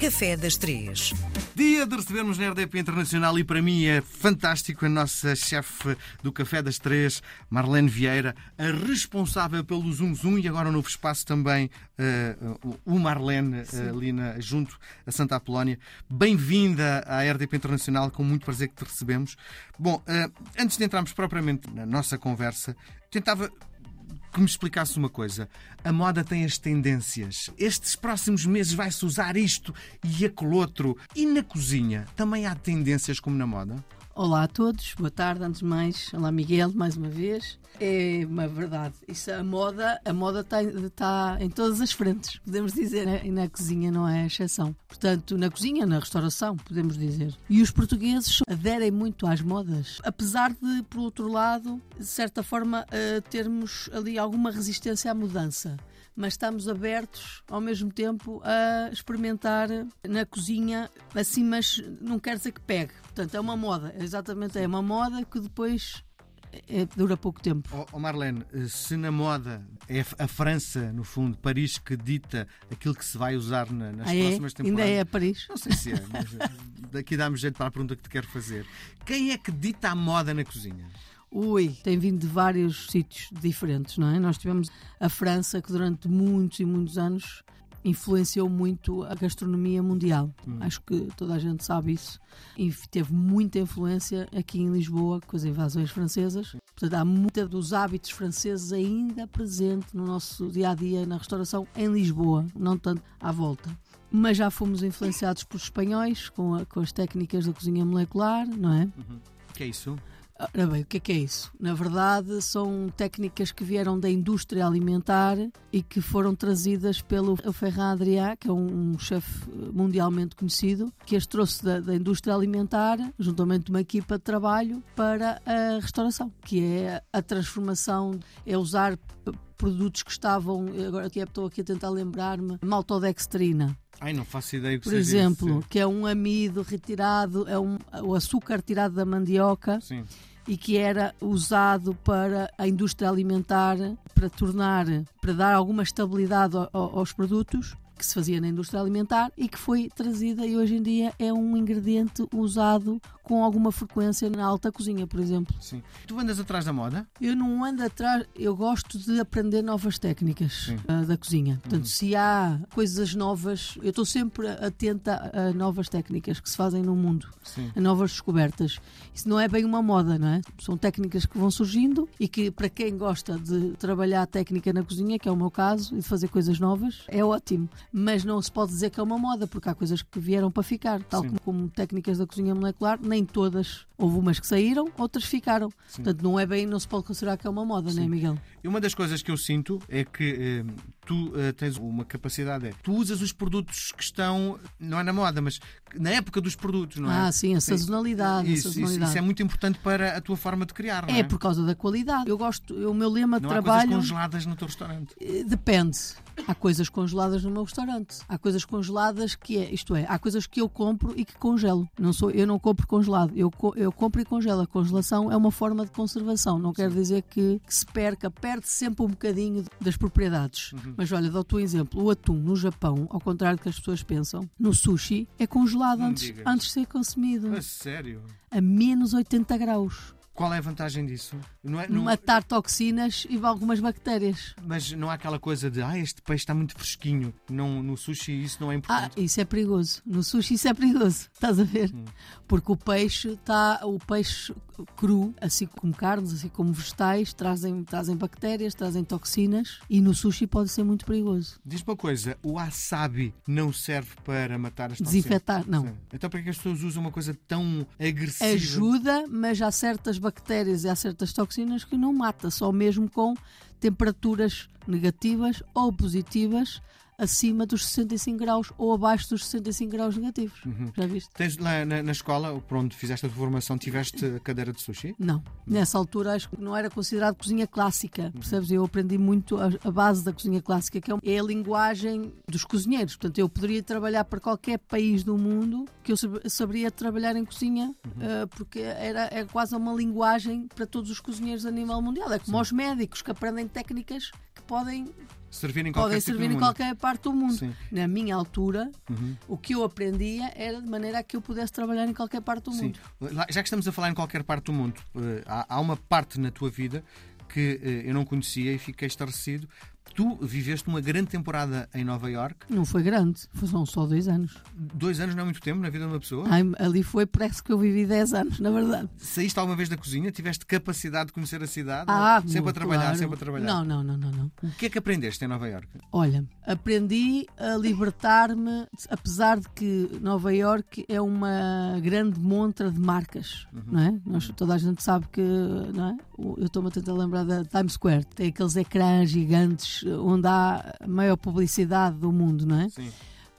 Café das Três. Dia de recebermos na RDP Internacional e para mim é fantástico a nossa chefe do Café das Três, Marlene Vieira, a responsável pelo Zoom Zoom e agora um novo espaço também, uh, o Marlene, uh, ali na, junto a Santa Apolónia. Bem-vinda à RDP Internacional, com muito prazer que te recebemos. Bom, uh, antes de entrarmos propriamente na nossa conversa, tentava que me explicasse uma coisa. A moda tem as tendências. Estes próximos meses vai-se usar isto e aquele outro. E na cozinha também há tendências como na moda? Olá a todos, boa tarde, antes de mais. Olá Miguel, mais uma vez. É uma verdade. Isso, a moda, a moda está, está em todas as frentes, podemos dizer, e na cozinha não é exceção. Portanto, na cozinha, na restauração, podemos dizer. E os portugueses aderem muito às modas, apesar de, por outro lado, de certa forma, uh, termos ali alguma resistência à mudança mas estamos abertos ao mesmo tempo a experimentar na cozinha, assim, mas não quer dizer que pegue. Portanto, é uma moda, exatamente, é uma moda que depois é, dura pouco tempo. Oh, Marlene, se na moda é a França, no fundo, Paris, que dita aquilo que se vai usar na, nas ah, próximas é? temporadas. Ainda é Paris? Não sei se é, mas daqui dá-me jeito para a pergunta que te quero fazer. Quem é que dita a moda na cozinha? Ui, tem vindo de vários sítios diferentes, não é? Nós tivemos a França, que durante muitos e muitos anos influenciou muito a gastronomia mundial. Hum. Acho que toda a gente sabe isso. E teve muita influência aqui em Lisboa com as invasões francesas. Portanto, há muita dos hábitos franceses ainda presente no nosso dia a dia na restauração em Lisboa, não tanto à volta. Mas já fomos influenciados por espanhóis com, a, com as técnicas da cozinha molecular, não é? Uhum. que é isso? Ora bem, o que é que é isso? Na verdade, são técnicas que vieram da indústria alimentar e que foram trazidas pelo Ferran Adrià, que é um, um chefe mundialmente conhecido, que as trouxe da, da, indústria alimentar, juntamente de uma equipa de trabalho, para a restauração, que é a transformação, é usar produtos que estavam, agora aqui estou aqui a tentar lembrar-me, maltodextrina. Ai, não faço ideia que Por exemplo, isso. que é um amido retirado, é um, o açúcar tirado da mandioca. Sim e que era usado para a indústria alimentar para tornar, para dar alguma estabilidade aos produtos que se fazia na indústria alimentar e que foi trazida e hoje em dia é um ingrediente usado com alguma frequência na alta cozinha, por exemplo. Sim. Tu andas atrás da moda? Eu não ando atrás, eu gosto de aprender novas técnicas uh, da cozinha. Portanto, uhum. se há coisas novas, eu estou sempre atenta a novas técnicas que se fazem no mundo, Sim. a novas descobertas. Isso não é bem uma moda, não é? São técnicas que vão surgindo e que, para quem gosta de trabalhar a técnica na cozinha, que é o meu caso, e de fazer coisas novas, é ótimo. Mas não se pode dizer que é uma moda, porque há coisas que vieram para ficar, tal como, como técnicas da cozinha molecular, nem todas. Houve umas que saíram, outras ficaram. Sim. Portanto, não é bem, não se pode considerar que é uma moda, não é, Miguel? E uma das coisas que eu sinto é que eh, tu eh, tens uma capacidade, é, tu usas os produtos que estão, não é na moda, mas na época dos produtos, não é? Ah, sim, a sazonalidade. Isso, a sazonalidade. Isso, isso, é muito importante para a tua forma de criar, não é? É por causa da qualidade. Eu gosto, o meu lema não de trabalho. Há coisas congeladas no teu restaurante? Eh, depende. Há coisas congeladas no meu restaurante. Há coisas congeladas que é, isto é, há coisas que eu compro e que congelo. Não sou, eu não compro congelado. Eu, eu compro e congelo. A congelação é uma forma de conservação. Não quer dizer que, que, se perca, perde sempre um bocadinho das propriedades. Uhum. Mas olha, dou-te um exemplo. O atum no Japão, ao contrário do que as pessoas pensam, no sushi é congelado antes, antes de ser consumido. A sério? A menos 80 graus. Qual é a vantagem disso? Não é, não... Matar toxinas e algumas bactérias. Mas não há aquela coisa de ah, este peixe está muito fresquinho. Não, no sushi isso não é importante. Ah, isso é perigoso. No sushi isso é perigoso. Estás a ver? Hum. Porque o peixe está. O peixe cru, assim como carnes, assim como vegetais, trazem, trazem bactérias, trazem toxinas e no sushi pode ser muito perigoso. Diz uma coisa, o wasabi não serve para matar as toxinas? Desinfetar, não. Então para que as pessoas usam uma coisa tão agressiva? Ajuda, mas há certas bactérias e há certas toxinas que não mata, só mesmo com temperaturas negativas ou positivas acima dos 65 graus ou abaixo dos 65 graus negativos. Uhum. Já viste? Tens lá na, na, escola, por onde fizeste a tua formação, tiveste a cadeira de sushi? Não. Uhum. Nessa altura acho que não era considerado cozinha clássica. Uhum. Percebes? Eu aprendi muito a, a, base da cozinha clássica, que é, é a linguagem dos cozinheiros. Portanto, eu poderia trabalhar para qualquer país do mundo que eu saberia trabalhar em cozinha, uh, porque era é quase uma linguagem para todos os cozinheiros a nível mundial. É como Sim. os médicos que aprendem técnicas que podem Servir em podem sítio servir do em qualquer parte do mundo. Sim. Na minha altura, Uhum. o que eu aprendia era de maneira a que eu pudesse trabalhar em qualquer parte do Sim. mundo. Já que estamos a falar em qualquer parte do mundo, eh, há, há uma parte na tua vida que eh, eu não conhecia e fiquei estarrecido. Tu viveste uma grande temporada em Nova York. Não foi grande, foram só dois anos. Dois anos não é muito tempo na vida de uma pessoa. Ai, ali foi, parece que eu vivi 10 anos, na verdade. Saíste alguma vez da cozinha? Tiveste capacidade de conhecer a cidade? Ah, sempre a trabalhar, claro. sempre a trabalhar. Não, não, não, não, não. O que é que aprendeste em Nova York? Olha, aprendi a libertar-me, apesar de que Nova York é uma grande montra de marcas, não é? Nós, toda a gente sabe que, não é? Eu estou-me a tentar lembrar da Times Square, tem aqueles ecrãs gigantes onde há a maior publicidade do mundo, não é? Sim.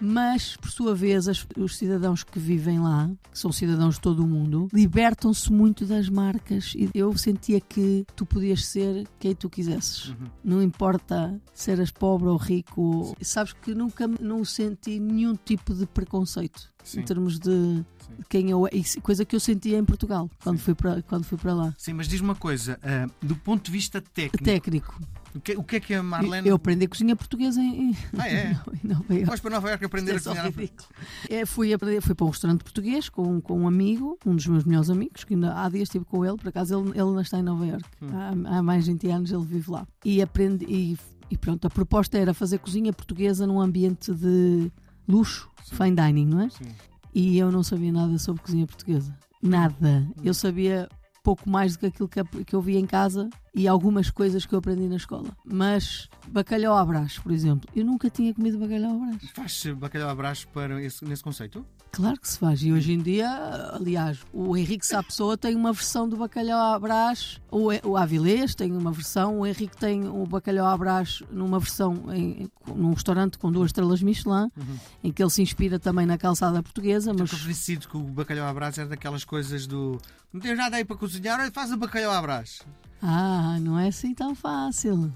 Mas, por sua vez, as- os cidadãos que vivem lá, que são cidadãos de todo o mundo, libertam-se muito das marcas. E eu sentia que tu podias ser quem tu quisesses. Uhum. Não importa se eras pobre ou rico. Sabes que nunca não senti nenhum tipo de preconceito Sim. em termos de de quem eu isso, coisa que eu sentia em Portugal quando Sim. fui para quando fui para lá. Sim, mas diz-me uma coisa, ah, do ponto de vista técnico, Técnico. o, que, o que é que a Marlene. Eu aprendi cozinha portuguesa em, Ah, é? em Nova Iorque. Para Nova Iorque aprender a é só cozinhar? ridículo. É, fui, aprender- fui para um restaurante português com, com um amigo, um dos meus melhores amigos, que ainda há dias estive com ele, por acaso ele, ele está em Nova Iorque. Hum. Há, há mais de 20 anos ele vive lá. E aprendi. E, e pronto, a proposta era fazer cozinha portuguesa num ambiente de luxo, Sim. fine dining, não é? Sim. E eu não sabia nada sobre cozinha portuguesa. Nada. Eu sabia pouco mais do que aquilo que, eu via em casa e algumas coisas que eu aprendi na escola. Mas bacalhau à brás, por exemplo, eu nunca tinha comido bacalhau à brás. Faz bacalhau à brás para esse, nesse conceito? Claro que se faz. E hoje em dia, aliás, o Henrique Sá Pessoa tem uma versão do bacalhau à brás, o, o Avilés tem uma versão, o Henrique tem o bacalhau à brás numa versão em, num restaurante com duas estrelas Michelin, Uhum. em que ele se inspira também na calçada portuguesa, Mas... Eu preciso que o bacalhau à brás era daquelas coisas do. Não tenho nada aí para cozinhar, olha, faz o bacalhau à brás. Ah, não é assim tão fácil.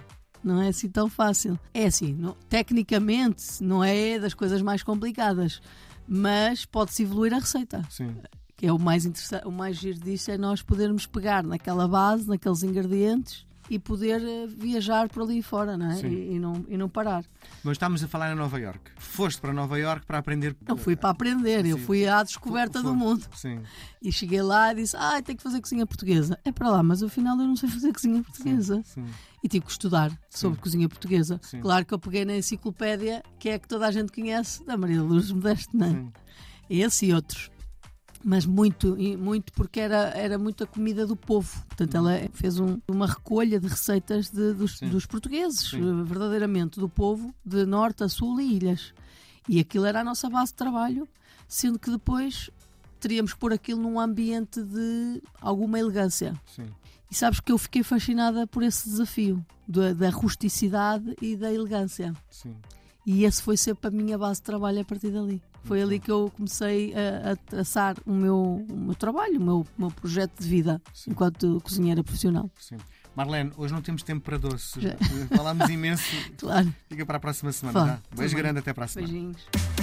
Não é assim tão fácil. É assim, não- tecnicamente não é das coisas mais complicadas, mas pode-se evoluir a receita. Sim. Que é o mais interessante, o mais giro disso é nós podermos pegar naquela base, naqueles ingredientes e poder eh, viajar por ali fora, não é? Sim. E, e não, e não parar. Mas estamos a falar em Nova York. Foste para Nova York para aprender. Não fui para aprender, eu Sim. fui à descoberta do Foste. mundo. Sim. E cheguei lá e disse: Ah, tenho que fazer cozinha portuguesa. É para lá, mas afinal eu não sei fazer cozinha portuguesa. Sim. e tive que estudar sobre Sim. cozinha portuguesa. Sim. Claro que eu peguei na enciclopédia, que é a que toda a gente conhece, da Maria Lourdes Modesto, não é? Sim. Esse e outros. Mas muito, e muito porque era, era muito a comida do povo. Portanto, ela fez um- uma recolha de receitas de- dos, Uhum. Dos portugueses, Sim. eh, verdadeiramente, do povo, de norte a sul e ilhas. E aquilo era a nossa base de trabalho, sendo que depois teríamos que pôr aquilo num ambiente de alguma elegância. Sim. E sabes que eu fiquei fascinada por esse desafio da, da rusticidade e da elegância. Sim. E esse foi sempre a minha base de trabalho a partir dali. Foi ali que eu comecei a, a traçar o meu, o meu trabalho, o meu, o meu projeto de vida Sim. enquanto cozinheira profissional. Sim. Marlene, hoje não temos tempo para doce. Já. Falámos imenso. Claro. Fica para a próxima semana. Tudo Beijo grande, até para a semana. Beijinhos.